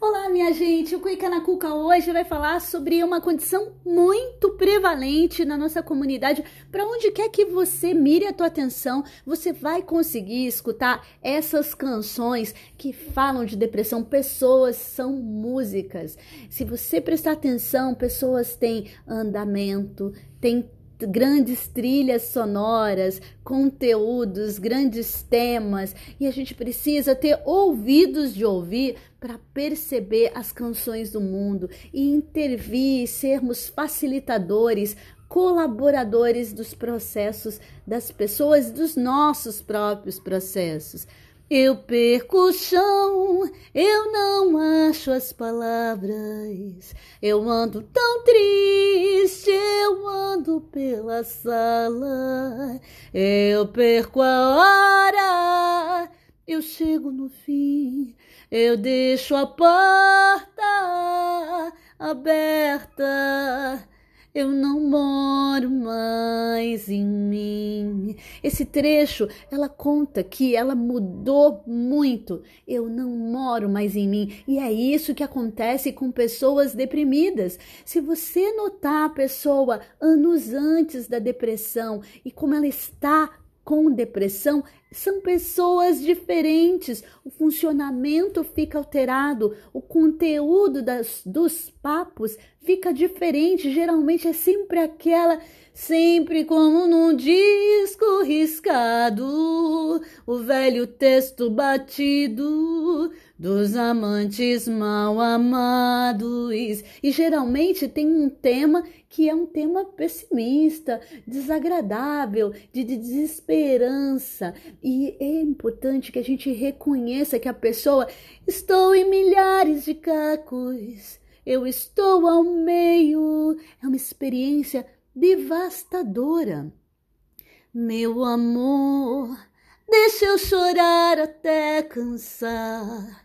Olá, minha gente! O Cuica na Cuca hoje vai falar sobre uma condição muito prevalente na nossa comunidade. Para onde quer que você mire a tua atenção, você vai conseguir escutar essas canções que falam de depressão. Pessoas são músicas. Se você prestar atenção, pessoas têm andamento, têm grandes trilhas sonoras, conteúdos, grandes temas, e a gente precisa ter ouvidos de ouvir para perceber as canções do mundo e intervir, sermos facilitadores, colaboradores dos processos das pessoas, dos nossos próprios processos. Eu perco o chão, eu não acho as palavras. Eu ando tão triste, eu ando pela sala. Eu perco a hora, eu chego no fim. Eu deixo a porta aberta eu não moro mais em mim. Esse trecho, ela conta que ela mudou muito. Eu não moro mais em mim. E é isso que acontece com pessoas deprimidas. Se você notar a pessoa anos antes da depressão e como ela está com depressão são pessoas diferentes, o funcionamento fica alterado, o conteúdo das, dos papos fica diferente. Geralmente é sempre aquela, sempre como num disco riscado, o velho texto batido dos amantes mal amados. E geralmente tem um tema que é um tema pessimista, desagradável, de desesperança. E é importante que a gente reconheça que a pessoa estou em milhares de cacos, eu estou ao meio. É uma experiência devastadora. Meu amor, deixa eu chorar até cansar.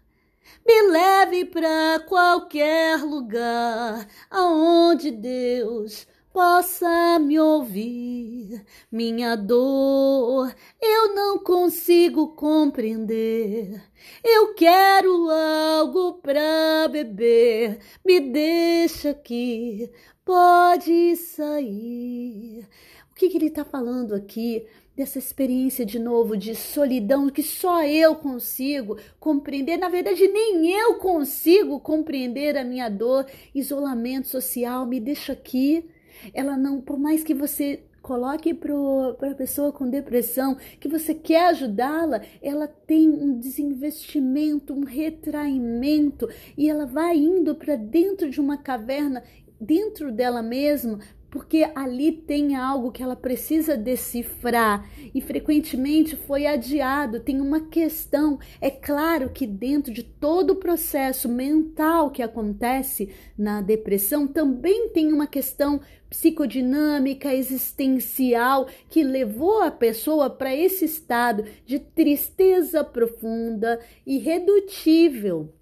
Me leve para qualquer lugar aonde Deus possa me ouvir. Minha dor eu não consigo compreender. Eu quero algo para beber. Me deixa aqui, pode sair. O que, que ele está falando aqui? dessa experiência de novo de solidão que só eu consigo compreender. Na verdade, nem eu consigo compreender a minha dor. Isolamento social me deixa aqui. Ela não, por mais que você coloque para a pessoa com depressão que você quer ajudá-la, ela tem um desinvestimento, um retraimento e ela vai indo para dentro de uma caverna dentro dela mesma porque ali tem algo que ela precisa decifrar e frequentemente foi adiado. Tem uma questão. É claro que dentro de todo o processo mental que acontece na depressão também tem uma questão psicodinâmica, existencial que levou a pessoa para esse estado de tristeza profunda, irredutível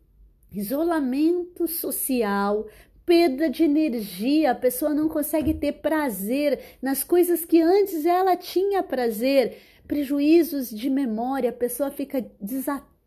isolamento social, perda de energia, a pessoa não consegue ter prazer nas coisas que antes ela tinha prazer, prejuízos de memória, a pessoa fica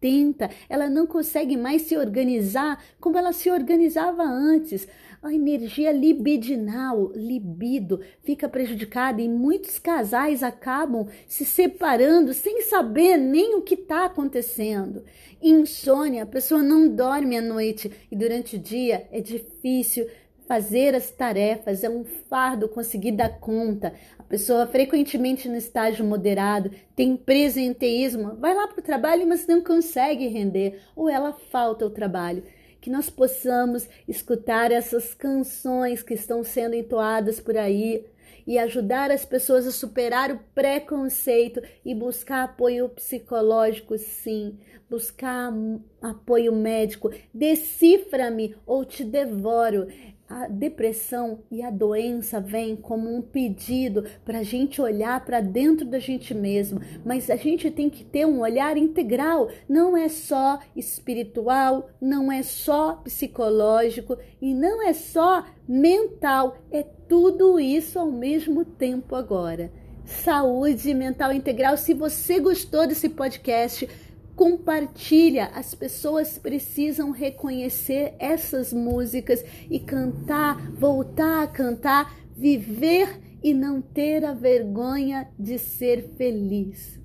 desatenta, ela não consegue mais se organizar como ela se organizava antes a energia libidinal, libido, fica prejudicada e muitos casais acabam se separando sem saber nem o que está acontecendo. Insônia, a pessoa não dorme à noite e durante o dia é difícil fazer as tarefas, é um fardo conseguir dar conta. A pessoa frequentemente no estágio moderado tem presenteísmo, vai lá para o trabalho, mas não consegue render, ou ela falta o trabalho que nós possamos escutar essas canções que estão sendo entoadas por aí e ajudar as pessoas a superar o preconceito e buscar apoio psicológico, sim, buscar apoio médico. Decifra-me ou te devoro a depressão e a doença vêm como um pedido para a gente olhar para dentro da gente mesmo, mas a gente tem que ter um olhar integral, não é só espiritual, não é só psicológico e não é só mental, é tudo isso ao mesmo tempo agora. Saúde mental integral. Se você gostou desse podcast, compartilha. As pessoas precisam reconhecer essas músicas e cantar, voltar a cantar, viver e não ter a vergonha de ser feliz.